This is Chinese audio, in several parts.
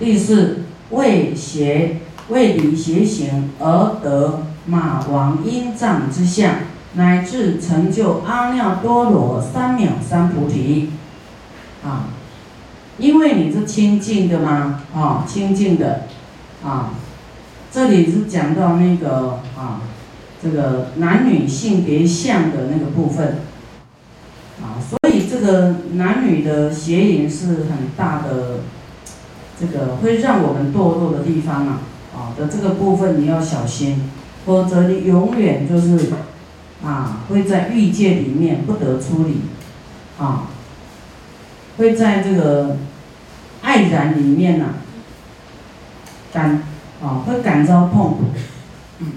第四，为邪为离邪行而得马王阴藏之相，乃至成就阿耨多罗三藐三菩提。啊，因为你是清净的嘛，啊，清净的，啊，这里是讲到那个啊，这个男女性别相的那个部分。啊，所以这个男女的邪淫是很大的，这个会让我们堕落的地方啊，啊的这个部分你要小心，否则你永远就是啊会在欲界里面不得出离，啊，会在这个爱染里面呐感啊会感遭痛苦，嗯，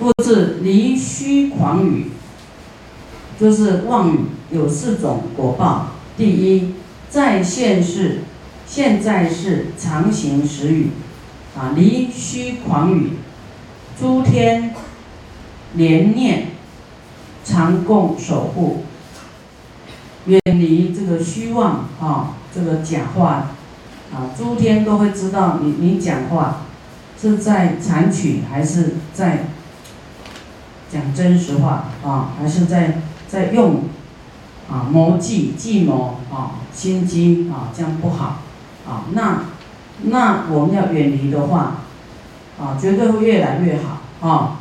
或是离虚狂语。就是妄语有四种果报。第一，在现世、现在是常行实语，啊，离虚狂语，诸天连念，常共守护，远离这个虚妄啊，这个假话，啊，诸天都会知道你你讲话是在残取还是在讲真实话啊，还是在。在用啊谋计计谋啊心机啊这样不好啊那那我们要远离的话啊绝对会越来越好啊。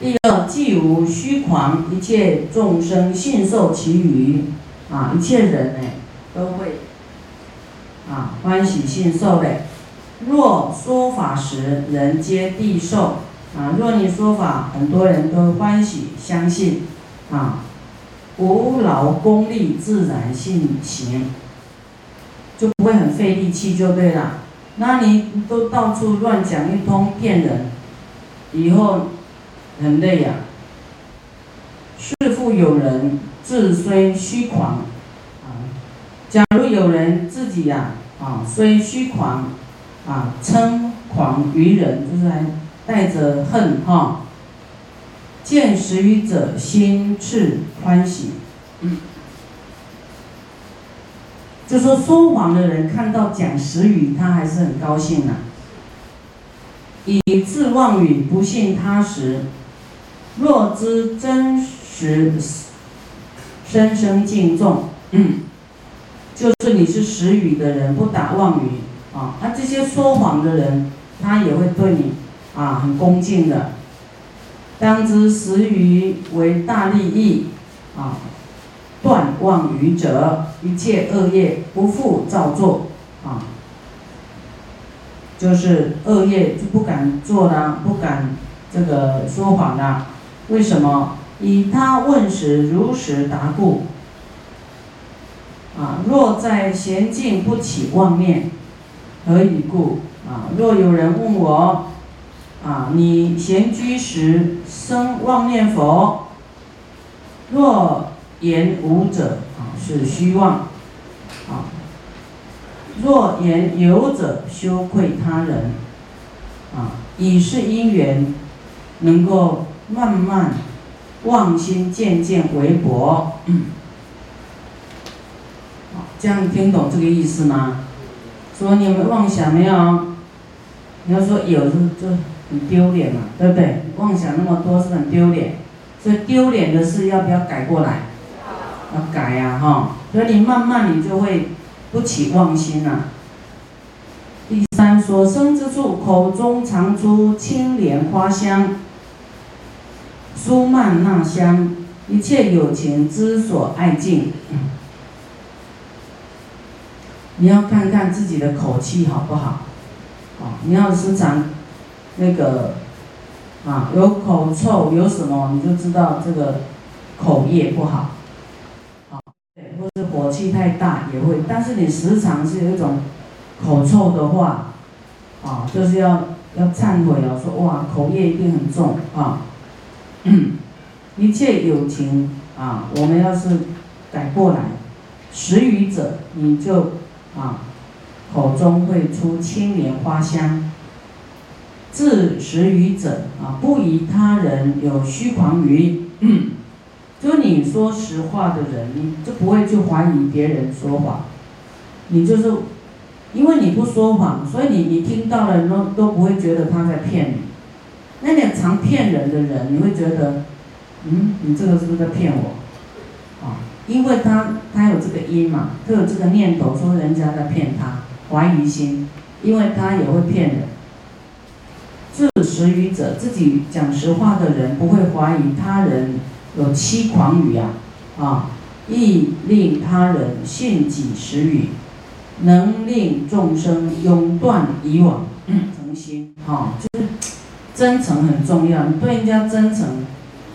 第二，既无虚狂，一切众生信受其语啊，一切人呢都会啊欢喜信受的。若说法时，人皆必受啊。若你说法，很多人都欢喜相信。啊，无劳功利，自然性行，就不会很费力气，就对了。那你都到处乱讲一通骗人，以后很累呀。是复有人自虽虚狂，啊，假如有人自己呀，啊，虽虚狂，啊，称狂于人，就是还带着恨哈。见识于者心赤欢喜，嗯，就说说谎的人看到讲实语，他还是很高兴呐。以自妄语不信他时，若知真实，深深敬重，嗯，就是你是实语的人，不打妄语啊。那这些说谎的人，他也会对你啊很恭敬的。当知实语为大利益，啊，断妄语者，一切恶业不复造作，啊，就是恶业就不敢做了，不敢这个说谎了。为什么？以他问时如实答故。啊，若在闲静不起妄念，何以故？啊，若有人问我。啊，你闲居时生妄念佛，若言无者啊，是虚妄；啊，若言有者，羞愧他人。啊，以是因缘，能够慢慢妄心渐渐微薄。这样听懂这个意思吗？说你有没有妄想？没有。你要说有，就就。很丢脸嘛，对不对？妄想那么多是很丢脸，所以丢脸的事要不要改过来？要改呀，哈！所以你慢慢你就会不起妄心了。第三，所生之处，口中常出清莲花香，舒曼那香，一切有情之所爱敬。你要看看自己的口气好不好？哦，你要时常。那个啊，有口臭，有什么你就知道这个口业不好，或是火气太大也会。但是你时常是有一种口臭的话，啊，就是要要忏悔了，说哇，口业一定很重啊。一切有情啊，我们要是改过来，食语者，你就啊，口中会出青莲花香。自实语者啊，不以他人有虚狂语，就你说实话的人，你就不会去怀疑别人说谎，你就是因为你不说谎，所以你你听到了都都不会觉得他在骗你。那你常骗人的人，你会觉得，嗯，你这个是不是在骗我？啊，因为他他有这个因嘛，他有这个念头，说人家在骗他，怀疑心，因为他也会骗人。自实语者，自己讲实话的人，不会怀疑他人有欺狂语呀，啊，亦令他人信己时语，能令众生永断以往诚心，哈，就是真诚很重要，你对人家真诚，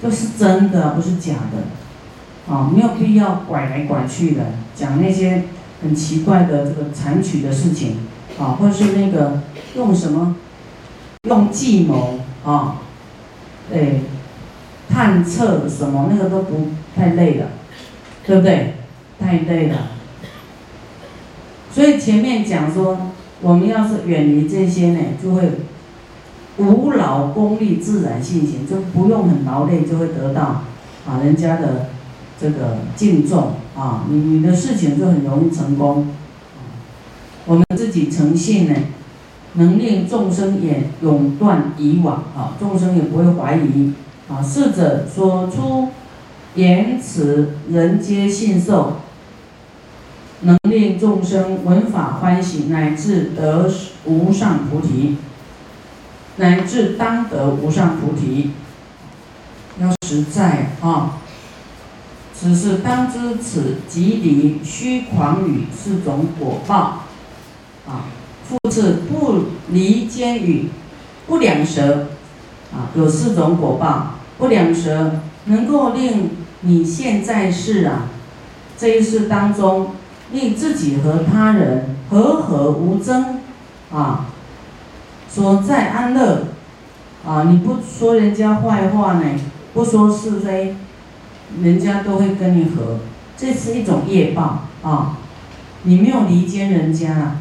就是真的，不是假的，啊，没有必要拐来拐去的，讲那些很奇怪的这个残曲的事情，啊，或者是那个用什么。用计谋啊，对，探测什么那个都不太累了，对不对？太累了。所以前面讲说，我们要是远离这些呢，就会无劳功利自然性行，就不用很劳累，就会得到啊人家的这个敬重啊，你你的事情就很容易成功。我们自己诚信呢？能令众生也永断以往啊，众生也不会怀疑啊。逝者所出言辞，人皆信受，能令众生闻法欢喜，乃至得无上菩提，乃至当得无上菩提。要实在啊！只是当知此即离虚诳语是种果报啊。复次不离间语，不两舌，啊，有四种果报。不两舌能够令你现在世啊，这一世当中，令自己和他人和和无争，啊，所在安乐，啊，你不说人家坏话呢，不说是非，人家都会跟你和，这是一种业报啊，你没有离间人家啊。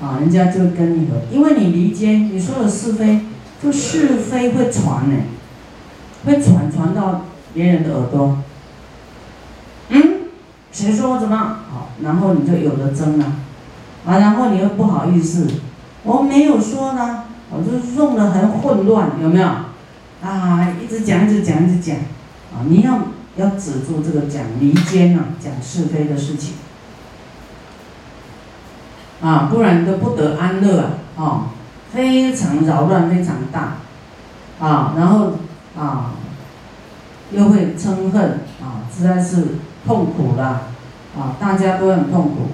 啊，人家就跟你和，因为你离间，你说的是非，就是非会传呢，会传传到别人的耳朵。嗯，谁说我怎么？好，然后你就有了争了，啊，然后你又不好意思，我没有说呢，我就弄得很混乱，有没有？啊，一直讲，一直讲，一直讲，啊，你要要止住这个讲离间啊，讲是非的事情。啊，不然都不得安乐啊！哦，非常扰乱，非常大，啊，然后啊，又会嗔恨啊，实在是痛苦啦，啊，大家都很痛苦，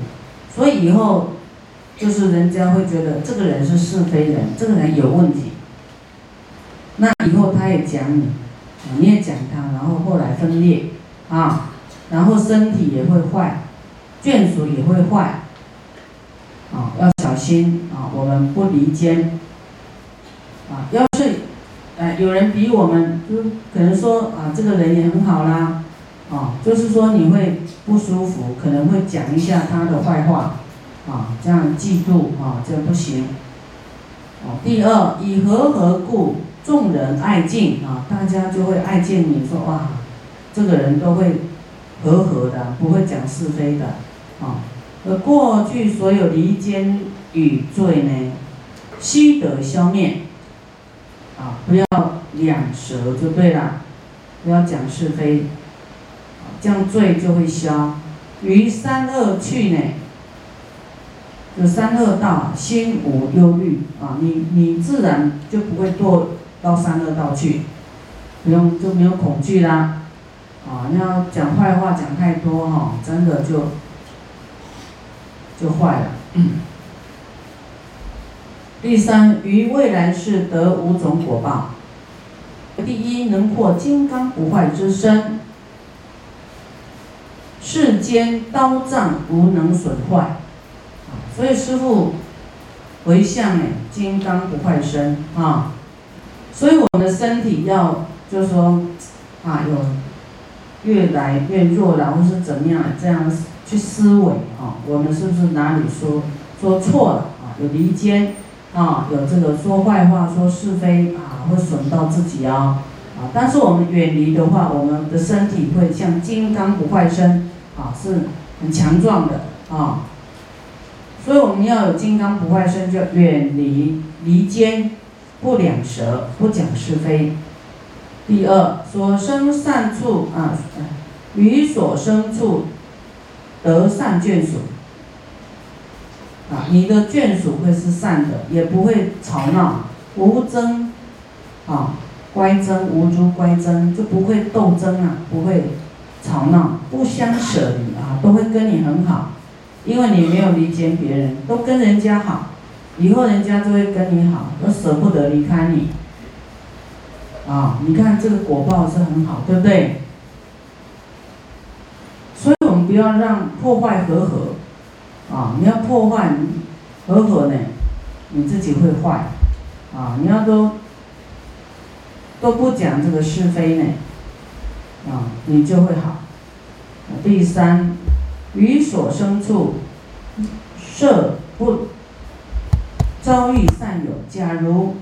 所以以后就是人家会觉得这个人是是非人，这个人有问题，那以后他也讲你，你也讲他，然后后来分裂啊，然后身体也会坏，眷属也会坏。啊，要小心啊！我们不离间。啊，要是，哎，有人比我们，就可能说啊，这个人也很好啦，啊，就是说你会不舒服，可能会讲一下他的坏话，啊，这样嫉妒啊，这样不行。哦，第二，以和合故，众人爱敬啊，大家就会爱见你，说哇，这个人都会和和的，不会讲是非的，啊。而过去所有离间与罪呢，悉得消灭。啊，不要两舌就对了，不要讲是非，这样罪就会消。于三恶去呢，就三恶道，心无忧虑啊，你你自然就不会堕到三恶道去，不用就没有恐惧啦。啊，你要讲坏话讲太多哈，真的就。就坏了。第三，于未来世得五种果报。第一，能获金刚不坏之身，世间刀杖无能损坏。所以师傅回向哎，金刚不坏身啊。所以我们的身体要，就是说，啊，有越来越弱了，或是怎么样这样。去思维啊，我们是不是哪里说说错了啊？有离间啊，有这个说坏话、说是非啊，会损到自己啊啊！但是我们远离的话，我们的身体会像金刚不坏身啊，是很强壮的啊。所以我们要有金刚不坏身，就远离离间，不两舌，不讲是非。第二，所生善处啊，于所生处得善眷属啊，你的眷属会是善的，也不会吵闹，无争啊，乖争无诸乖争，就不会斗争啊，不会吵闹，不相舍离啊，都会跟你很好，因为你没有离间别人，都跟人家好，以后人家就会跟你好，都舍不得离开你。啊，你看这个果报是很好，对不对？所以我们不要让破坏和合，啊，你要破坏和合呢，你自己会坏，啊，你要都都不讲这个是非呢，啊，你就会好。第三，于所生处设不遭遇善友，假如。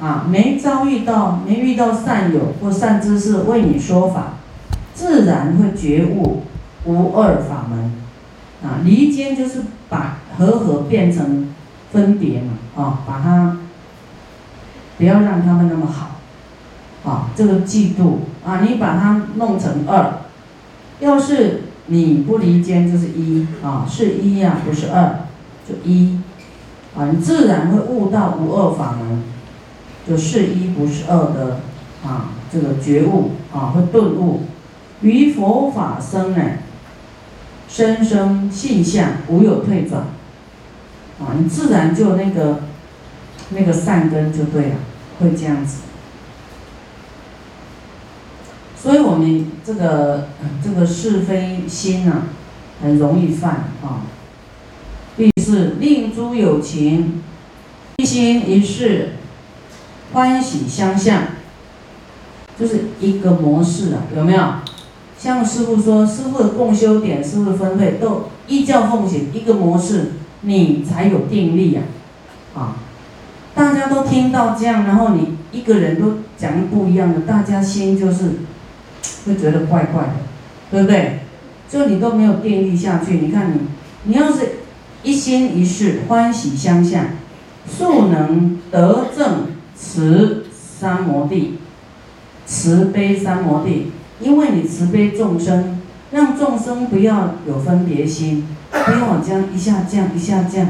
啊，没遭遇到，没遇到善友或善知识为你说法，自然会觉悟无二法门。啊，离间就是把和合变成分别嘛，啊，把它不要让他们那么好，啊，这个嫉妒啊，你把它弄成二，要是你不离间就是一，啊，是一呀，不是二，就一，啊，你自然会悟到无二法门。就是一不是二的啊，这个觉悟啊，会顿悟，于佛法生呢，生生性相无有退转，啊，你自然就那个那个善根就对了，会这样子。所以我们这个这个是非心啊，很容易犯啊。第四，令诸有情一心一事。欢喜相向，就是一个模式啊，有没有？像师傅说，师傅的共修点，师傅的分配都依教奉行，一个模式，你才有定力呀，啊！大家都听到这样，然后你一个人都讲不一样的，大家心就是会觉得怪怪的，对不对？就你都没有定力下去，你看你，你要是一心一事，欢喜相向，速能得正。慈三摩地，慈悲三摩地，因为你慈悲众生，让众生不要有分别心，不要这样一下降一下降，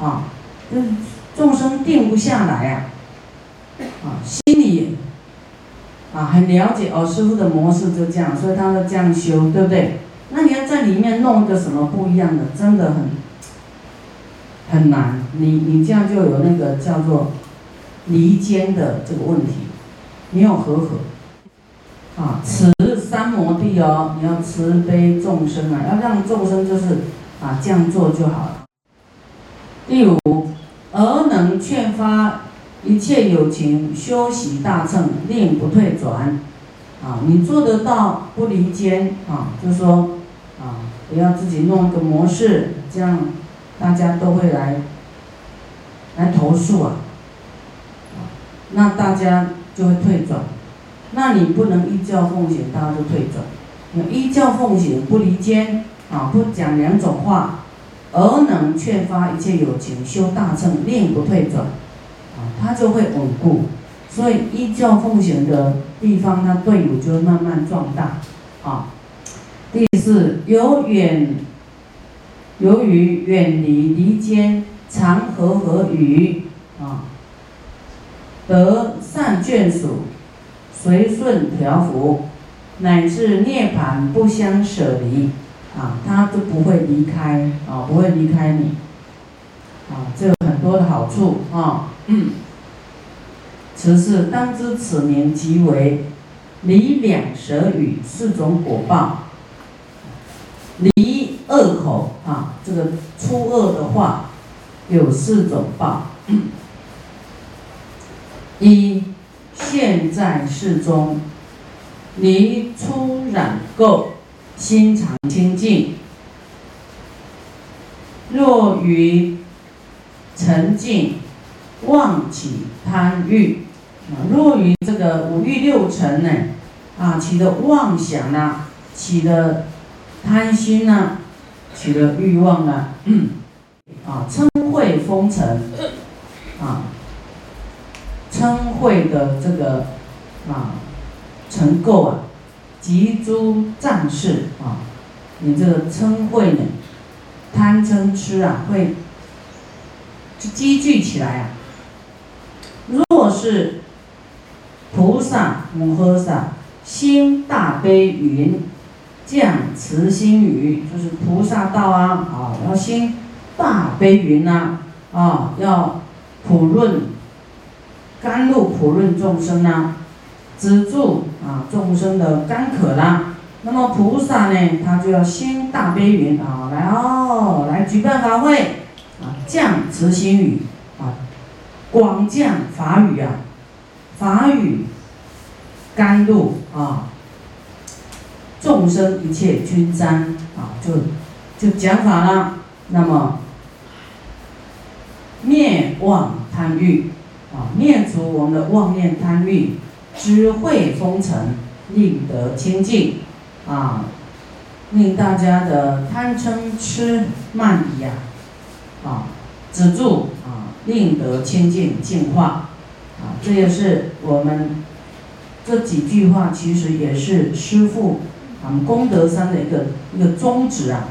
啊，就是众生定不下来啊，啊，心里啊很了解哦，师傅的模式就这样，所以他要这样修，对不对？那你要在里面弄个什么不一样的，真的很很难，你你这样就有那个叫做。离间的这个问题，没有和合，啊，慈三摩地哦，你要慈悲众生啊，要让众生就是啊这样做就好了。第五，而能劝发一切有情修习大乘，令不退转，啊，你做得到不离间啊，就是说啊，不要自己弄一个模式，这样大家都会来来投诉啊。那大家就会退转，那你不能依教奉行，大家都退转。你依教奉行，不离间啊，不讲两种话，而能劝发一切有情修大乘，令不退转，啊，他就会稳固。所以依教奉行的地方，那队伍就会慢慢壮大。啊，第四，由远，由于远离离间，常和和语啊。得善眷属，随顺调伏，乃至涅槃不相舍离，啊，他都不会离开，啊，不会离开你，啊，这有很多的好处，啊，嗯，此事当知此年即为离两舌语四种果报，离恶口，啊，这个粗恶的话有四种报。一现在世中，离出染垢，心常清净。若于沉静，妄起贪欲，啊，若于这个五欲六尘呢，啊，起的妄想啊，起的贪心啊，起的欲望啊，啊，称会封尘，啊，称会的这个啊，成垢啊，及诸战士啊，你这个称会呢，贪嗔痴啊，会积聚起来啊。若是菩萨摩诃萨心大悲云，降慈心语，就是菩萨道啊，啊，要心大悲云呐，啊，要普润甘露普润众生呐，止住啊众生的干渴啦。那么菩萨呢，他就要先大悲云啊，来哦，来举办法会啊，降慈心雨啊，广降法雨啊，法语甘露啊。众生一切均沾啊，就就讲法了。那么灭妄贪欲啊，灭除我们的妄念贪欲，智慧风尘，令得清净啊，令大家的贪嗔痴慢疑啊啊止住啊，令得清净净化啊。这也是我们这几句话，其实也是师父。啊功德山的一个一个宗旨啊，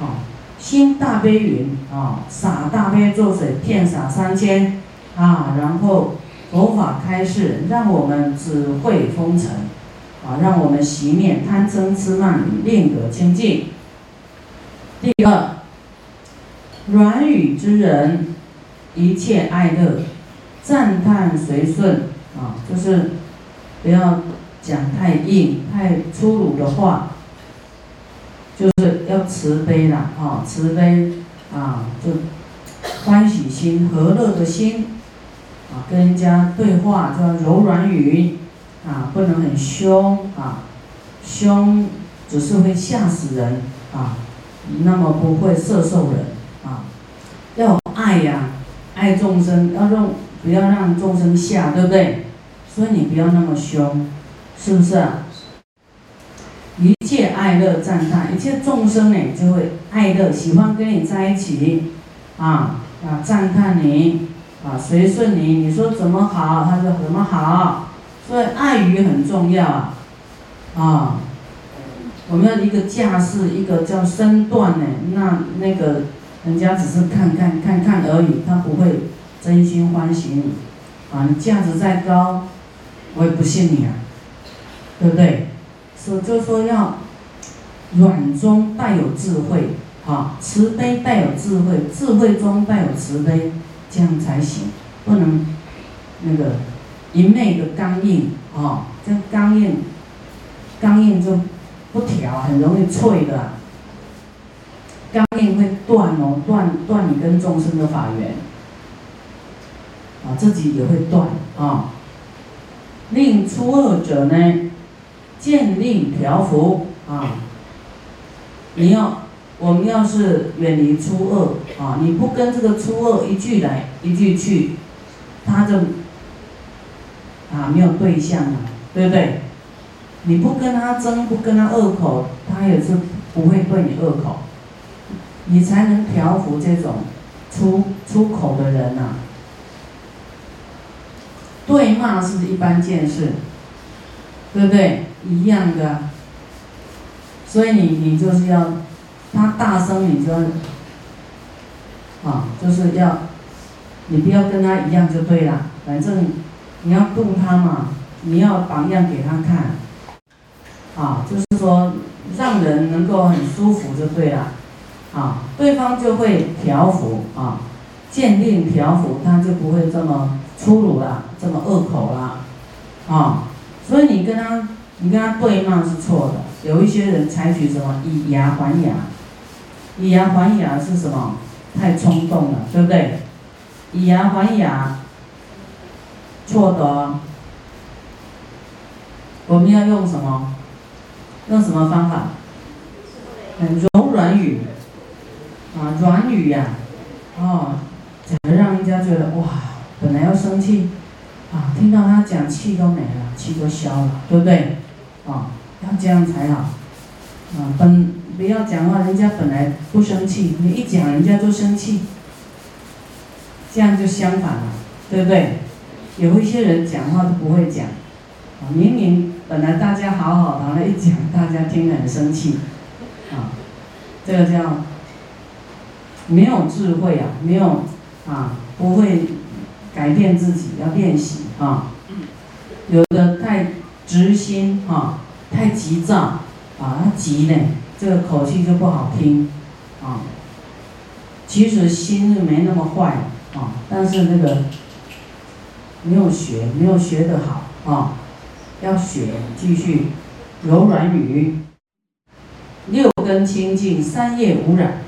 啊，心大悲云啊，洒大悲咒水，遍洒三千啊，然后佛法开示，让我们智慧风尘啊，让我们熄灭贪嗔痴慢疑，令得清净。第二，软语之人，一切爱乐，赞叹随顺啊，就是不要。讲太硬、太粗鲁的话，就是要慈悲啦，啊，慈悲啊，就欢喜心、和乐的心，啊，跟人家对话就要柔软语，啊，不能很凶，啊，凶只是会吓死人，啊，那么不会摄受人，啊，要爱呀，爱众生，要让不要让众生吓，对不对？所以你不要那么凶。是不是？一切爱乐赞叹，一切众生呢就会爱乐，喜欢跟你在一起，啊啊赞叹你，啊随顺你，你说怎么好，他就怎么好，所以爱语很重要啊，啊，我们要一个架势，一个叫身段呢，那那个人家只是看看看看而已，他不会真心欢喜你，啊你架子再高，我也不信你啊。对不对？所以就说要软中带有智慧，啊，慈悲带有智慧，智慧中带有慈悲，这样才行。不能那个一昧的刚硬，啊，这刚硬，刚硬就不调，很容易脆的。刚硬会断哦，断断你跟众生的法缘，啊，自己也会断啊。令初二者呢？见令调伏啊！你要，我们要是远离初二啊，你不跟这个初二一句来一句去，他就啊没有对象了，对不对？你不跟他争，不跟他恶口，他也是不会对你恶口，你才能调服这种出出口的人呐。对骂是一般见识，对不对？一样的，所以你你就是要，他大声你就，啊，就是要，你不要跟他一样就对了，反正你要动他嘛，你要榜样给他看，啊，就是说让人能够很舒服就对了，啊，对方就会调服啊，鉴定调服，他就不会这么粗鲁了，这么恶口了，啊，所以你跟他。你跟他对骂是错的，有一些人采取什么以牙还牙，以牙还牙是什么？太冲动了，对不对？以牙还牙，错的。我们要用什么？用什么方法？很柔软语，啊，软语呀，哦，讲的让人家觉得哇，本来要生气，啊，听到他讲气都没了，气都消了，对不对？啊，要这样才好。啊，本不要讲话，人家本来不生气，你一讲人家就生气，这样就相反了，对不对？有一些人讲话都不会讲，啊，明明本来大家好好的，一讲大家听了很生气，啊，这个叫没有智慧啊，没有啊，不会改变自己，要练习啊。有的太直心啊，太急躁啊，他急呢，这个口气就不好听啊。其实心是没那么坏啊，但是那个没有学，没有学得好啊，要学，继续柔软语。六根清净，三业无染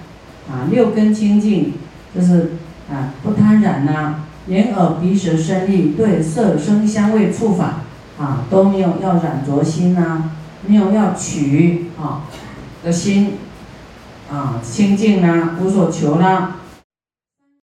啊。六根清净就是啊，不贪染呐，眼耳鼻舌身意对色声香味触法啊都没有要染着心呐，没有要取啊的心。啊，清净啊，无所求啦，